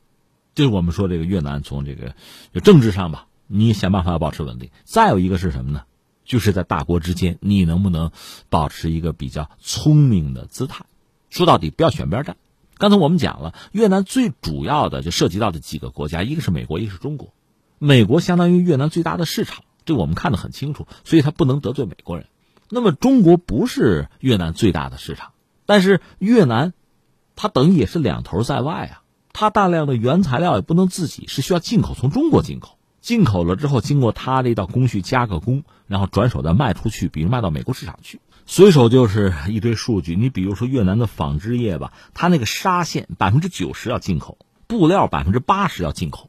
就是我们说这个越南从这个就政治上吧，你想办法要保持稳定。再有一个是什么呢？就是在大国之间，你能不能保持一个比较聪明的姿态？说到底，不要选边站。刚才我们讲了，越南最主要的就涉及到的几个国家，一个是美国，一个是中国。美国相当于越南最大的市场，这我们看得很清楚，所以他不能得罪美国人。那么中国不是越南最大的市场，但是越南，它等于也是两头在外啊。它大量的原材料也不能自己，是需要进口，从中国进口。进口了之后，经过它这道工序加个工，然后转手再卖出去，比如卖到美国市场去。随手就是一堆数据，你比如说越南的纺织业吧，它那个纱线百分之九十要进口，布料百分之八十要进口，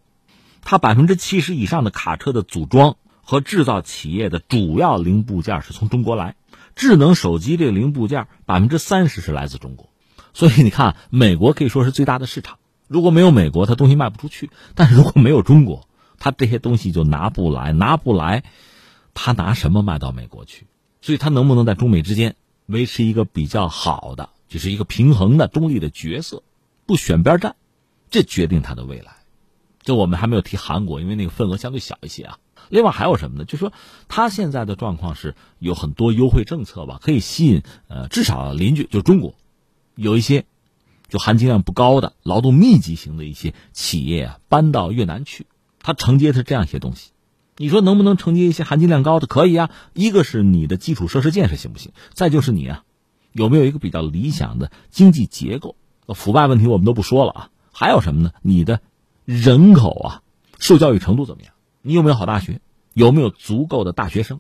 它百分之七十以上的卡车的组装和制造企业的主要零部件是从中国来，智能手机这个零部件百分之三十是来自中国，所以你看，美国可以说是最大的市场。如果没有美国，它东西卖不出去；但是如果没有中国，它这些东西就拿不来，拿不来，它拿什么卖到美国去？所以，它能不能在中美之间维持一个比较好的，就是一个平衡的中立的角色，不选边站，这决定它的未来。就我们还没有提韩国，因为那个份额相对小一些啊。另外还有什么呢？就是说他现在的状况是有很多优惠政策吧，可以吸引呃，至少邻居就中国有一些。就含金量不高的劳动密集型的一些企业啊，搬到越南去，它承接的是这样一些东西。你说能不能承接一些含金量高的？可以啊。一个是你的基础设施建设行不行？再就是你啊，有没有一个比较理想的经济结构？腐败问题我们都不说了啊。还有什么呢？你的人口啊，受教育程度怎么样？你有没有好大学？有没有足够的大学生？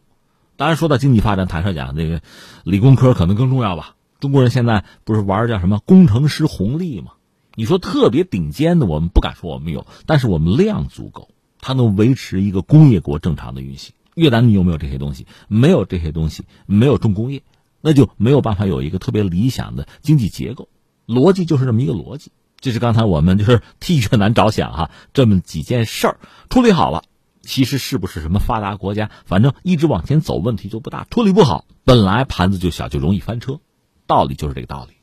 当然，说到经济发展，坦率讲，这个理工科可能更重要吧。中国人现在不是玩叫什么工程师红利吗？你说特别顶尖的，我们不敢说我们有，但是我们量足够。它能维持一个工业国正常的运行。越南你有没有这些东西？没有这些东西，没有重工业，那就没有办法有一个特别理想的经济结构。逻辑就是这么一个逻辑。这是刚才我们就是替越南着想哈，这么几件事儿处理好了，其实是不是什么发达国家，反正一直往前走，问题就不大。处理不好，本来盘子就小，就容易翻车。道理就是这个道理。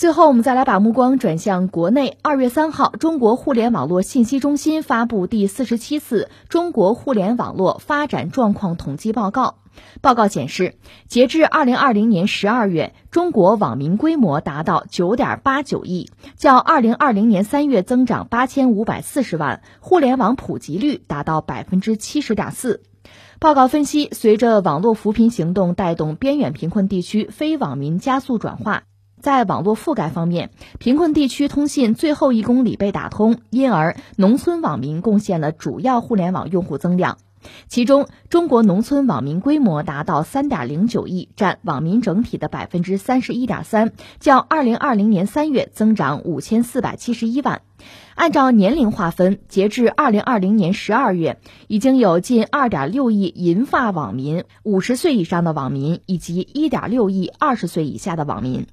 最后，我们再来把目光转向国内。二月三号，中国互联网络信息中心发布第四十七次中国互联网络发展状况统计报告。报告显示，截至二零二零年十二月，中国网民规模达到九点八九亿，较二零二零年三月增长八千五百四十万，互联网普及率达到百分之七十点四。报告分析，随着网络扶贫行动带动边远贫困地区非网民加速转化。在网络覆盖方面，贫困地区通信最后一公里被打通，因而农村网民贡献了主要互联网用户增量。其中，中国农村网民规模达到三点零九亿，占网民整体的百分之三十一点三，较二零二零年三月增长五千四百七十一万。按照年龄划分，截至二零二零年十二月，已经有近二点六亿银发网民、五十岁以上的网民以及一点六亿二十岁以下的网民。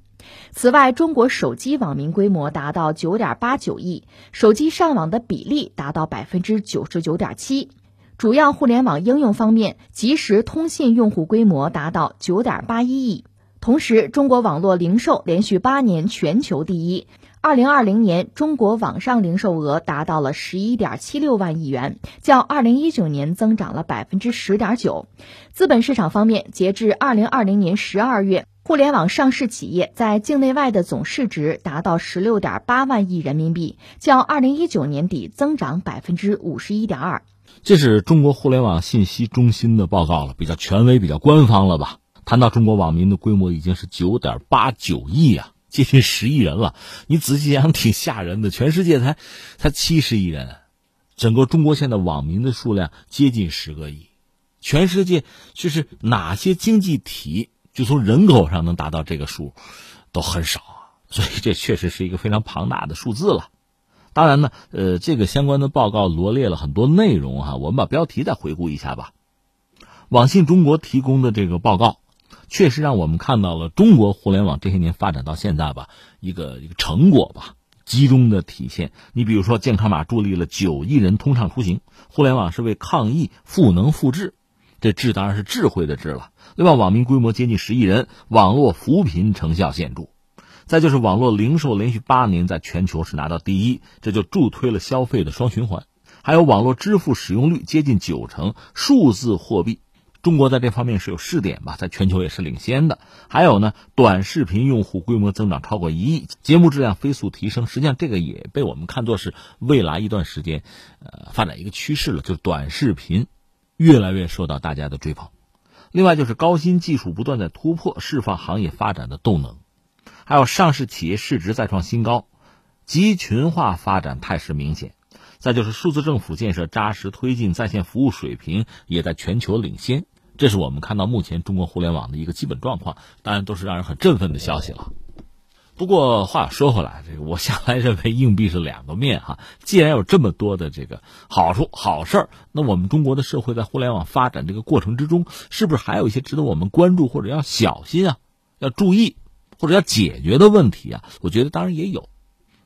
此外，中国手机网民规模达到九点八九亿，手机上网的比例达到百分之九十九点七。主要互联网应用方面，即时通信用户规模达到九点八一亿。同时，中国网络零售连续八年全球第一。二零二零年，中国网上零售额达到了十一点七六万亿元，较二零一九年增长了百分之十点九。资本市场方面，截至二零二零年十二月。互联网上市企业在境内外的总市值达到十六点八万亿人民币，较二零一九年底增长百分之五十一点二。这是中国互联网信息中心的报告了，比较权威、比较官方了吧？谈到中国网民的规模已经是九点八九亿啊，接近十亿人了。你仔细想，挺吓人的。全世界才才七十亿人，整个中国现在网民的数量接近十个亿。全世界就是哪些经济体？就从人口上能达到这个数，都很少，所以这确实是一个非常庞大的数字了。当然呢，呃，这个相关的报告罗列了很多内容哈，我们把标题再回顾一下吧。网信中国提供的这个报告，确实让我们看到了中国互联网这些年发展到现在吧，一个一个成果吧，集中的体现。你比如说，健康码助力了九亿人通畅出行，互联网是为抗疫赋能赋智，这智当然是智慧的智了。另外，网民规模接近十亿人，网络扶贫成效显著。再就是网络零售连续八年在全球是拿到第一，这就助推了消费的双循环。还有网络支付使用率接近九成，数字货币，中国在这方面是有试点吧，在全球也是领先的。还有呢，短视频用户规模增长超过一亿，节目质量飞速提升。实际上，这个也被我们看作是未来一段时间，呃，发展一个趋势了，就是短视频越来越受到大家的追捧。另外就是高新技术不断在突破，释放行业发展的动能，还有上市企业市值再创新高，集群化发展态势明显。再就是数字政府建设扎实推进，在线服务水平也在全球领先。这是我们看到目前中国互联网的一个基本状况，当然都是让人很振奋的消息了。不过话说回来，这个我向来认为硬币是两个面哈。[LAUGHS] 既然有这么多的这个好处好事儿，那我们中国的社会在互联网发展这个过程之中，是不是还有一些值得我们关注或者要小心啊？要注意，或者要解决的问题啊，我觉得当然也有。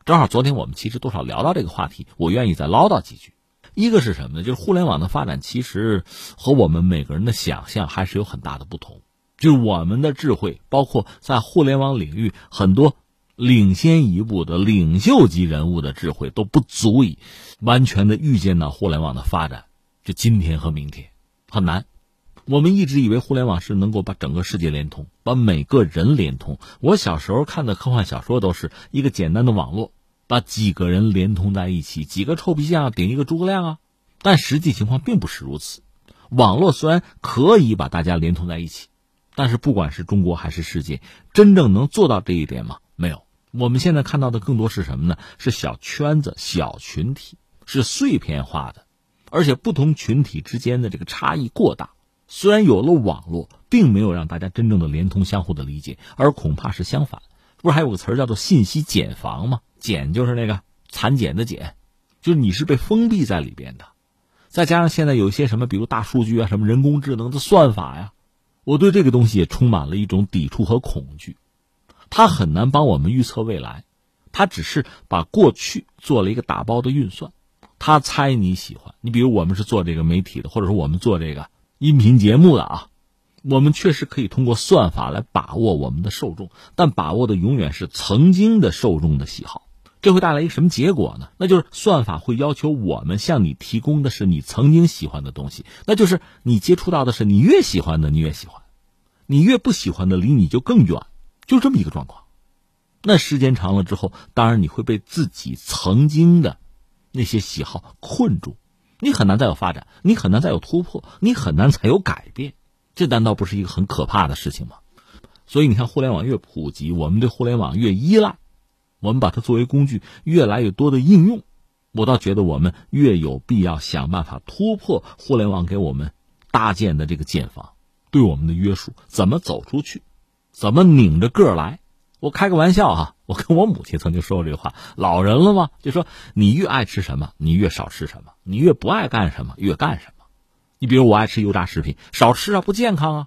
正好昨天我们其实多少聊到这个话题，我愿意再唠叨几句。一个是什么呢？就是互联网的发展其实和我们每个人的想象还是有很大的不同。就是我们的智慧，包括在互联网领域很多领先一步的领袖级人物的智慧，都不足以完全的预见到互联网的发展。就今天和明天很难。我们一直以为互联网是能够把整个世界连通，把每个人连通。我小时候看的科幻小说都是一个简单的网络，把几个人连通在一起，几个臭皮匠顶一个诸葛亮啊。但实际情况并不是如此。网络虽然可以把大家连通在一起，但是不管是中国还是世界，真正能做到这一点吗？没有。我们现在看到的更多是什么呢？是小圈子、小群体，是碎片化的，而且不同群体之间的这个差异过大。虽然有了网络，并没有让大家真正的连通、相互的理解，而恐怕是相反。不是还有个词儿叫做“信息茧房”吗？茧就是那个蚕茧的茧，就是你是被封闭在里边的。再加上现在有一些什么，比如大数据啊，什么人工智能的算法呀，我对这个东西也充满了一种抵触和恐惧。它很难帮我们预测未来，它只是把过去做了一个打包的运算，他猜你喜欢。你比如我们是做这个媒体的，或者说我们做这个。音频节目的啊，我们确实可以通过算法来把握我们的受众，但把握的永远是曾经的受众的喜好。这会带来一个什么结果呢？那就是算法会要求我们向你提供的是你曾经喜欢的东西，那就是你接触到的是你越喜欢的你越喜欢，你越不喜欢的离你就更远，就这么一个状况。那时间长了之后，当然你会被自己曾经的那些喜好困住。你很难再有发展，你很难再有突破，你很难再有改变，这难道不是一个很可怕的事情吗？所以你看，互联网越普及，我们对互联网越依赖，我们把它作为工具越来越多的应用，我倒觉得我们越有必要想办法突破互联网给我们搭建的这个建房，对我们的约束，怎么走出去，怎么拧着个来。我开个玩笑哈，我跟我母亲曾经说过这个话，老人了嘛，就说你越爱吃什么，你越少吃什么；你越不爱干什么，越干什么。你比如我爱吃油炸食品，少吃啊，不健康啊，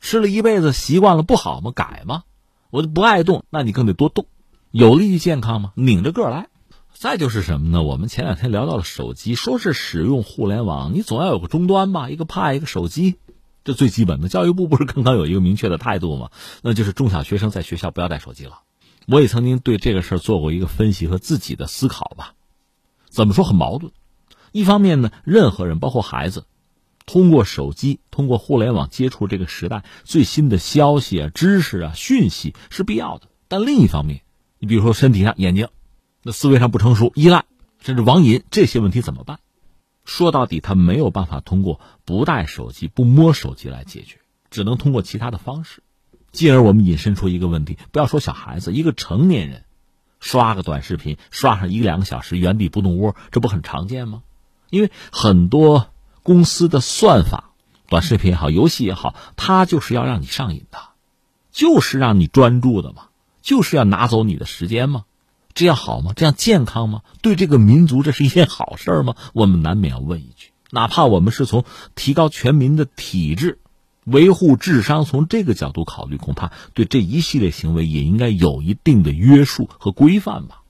吃了一辈子习惯了不好吗？改吗？我就不爱动，那你更得多动，有利于健康吗？拧着个来。再就是什么呢？我们前两天聊到了手机，说是使用互联网，你总要有个终端吧，一个 Pad，一个手机。这最基本的，教育部不是刚刚有一个明确的态度吗？[LAUGHS] 那就是中小学生在学校不要带手机了。我也曾经对这个事儿做过一个分析和自己的思考吧。怎么说很矛盾？一方面呢，任何人包括孩子，通过手机、通过互联网接触这个时代最新的消息啊、知识啊、讯息是必要的。但另一方面，你比如说身体上、眼睛，那思维上不成熟、依赖甚至网瘾这些问题怎么办？说到底，他没有办法通过不带手机、不摸手机来解决，只能通过其他的方式。进而我们引申出一个问题：不要说小孩子，一个成年人，刷个短视频，刷上一两个小时，原地不动窝，这不很常见吗？因为很多公司的算法，短视频也好，游戏也好，它就是要让你上瘾的，就是让你专注的嘛，就是要拿走你的时间嘛。这样好吗？这样健康吗？对这个民族，这是一件好事吗？我们难免要问一句。哪怕我们是从提高全民的体质、维护智商，从这个角度考虑，恐怕对这一系列行为也应该有一定的约束和规范吧。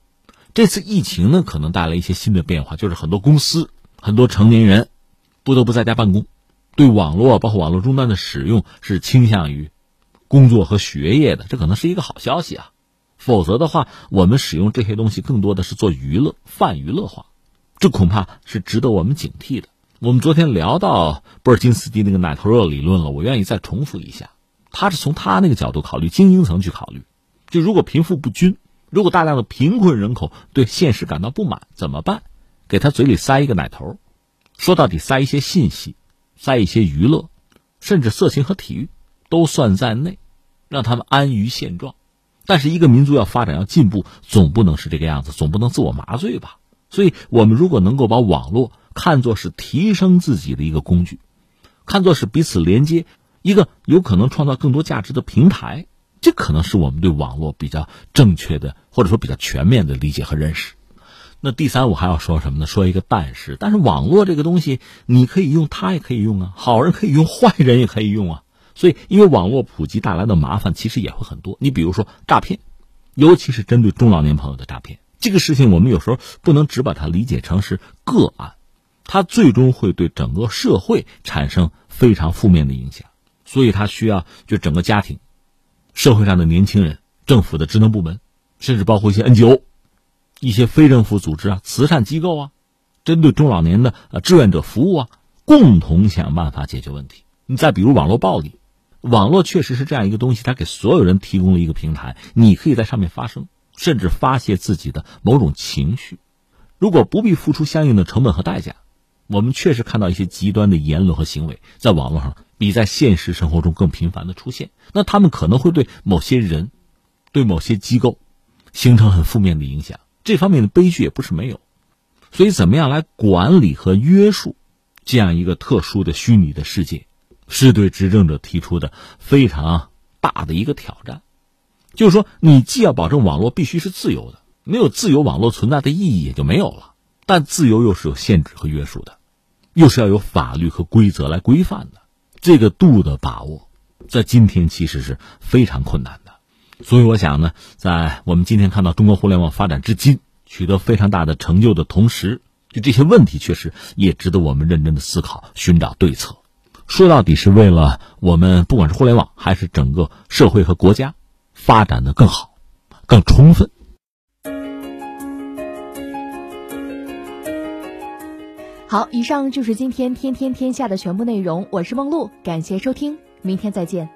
这次疫情呢，可能带来一些新的变化，就是很多公司、很多成年人不得不在家办公，对网络包括网络终端的使用是倾向于工作和学业的，这可能是一个好消息啊。否则的话，我们使用这些东西更多的是做娱乐、泛娱乐化，这恐怕是值得我们警惕的。我们昨天聊到波尔津斯基那个奶头热理论了，我愿意再重复一下。他是从他那个角度考虑，精英层去考虑。就如果贫富不均，如果大量的贫困人口对现实感到不满，怎么办？给他嘴里塞一个奶头，说到底塞一些信息，塞一些娱乐，甚至色情和体育都算在内，让他们安于现状。但是一个民族要发展要进步，总不能是这个样子，总不能自我麻醉吧？所以，我们如果能够把网络看作是提升自己的一个工具，看作是彼此连接一个有可能创造更多价值的平台，这可能是我们对网络比较正确的或者说比较全面的理解和认识。那第三，我还要说什么呢？说一个但是，但是网络这个东西，你可以用，它也可以用啊，好人可以用，坏人也可以用啊。所以，因为网络普及带来的麻烦其实也会很多。你比如说诈骗，尤其是针对中老年朋友的诈骗，这个事情我们有时候不能只把它理解成是个案，它最终会对整个社会产生非常负面的影响。所以，它需要就整个家庭、社会上的年轻人、政府的职能部门，甚至包括一些 NGO、一些非政府组织啊、慈善机构啊，针对中老年的呃志愿者服务啊，共同想办法解决问题。你再比如网络暴力。网络确实是这样一个东西，它给所有人提供了一个平台，你可以在上面发声，甚至发泄自己的某种情绪。如果不必付出相应的成本和代价，我们确实看到一些极端的言论和行为在网络上比在现实生活中更频繁的出现。那他们可能会对某些人、对某些机构形成很负面的影响。这方面的悲剧也不是没有。所以，怎么样来管理和约束这样一个特殊的虚拟的世界？是对执政者提出的非常大的一个挑战，就是说，你既要保证网络必须是自由的，没有自由，网络存在的意义也就没有了。但自由又是有限制和约束的，又是要有法律和规则来规范的。这个度的把握，在今天其实是非常困难的。所以，我想呢，在我们今天看到中国互联网发展至今取得非常大的成就的同时，就这些问题确实也值得我们认真的思考，寻找对策。说到底是为了我们，不管是互联网还是整个社会和国家，发展的更好、更充分。好，以上就是今天天天天下的全部内容。我是梦露，感谢收听，明天再见。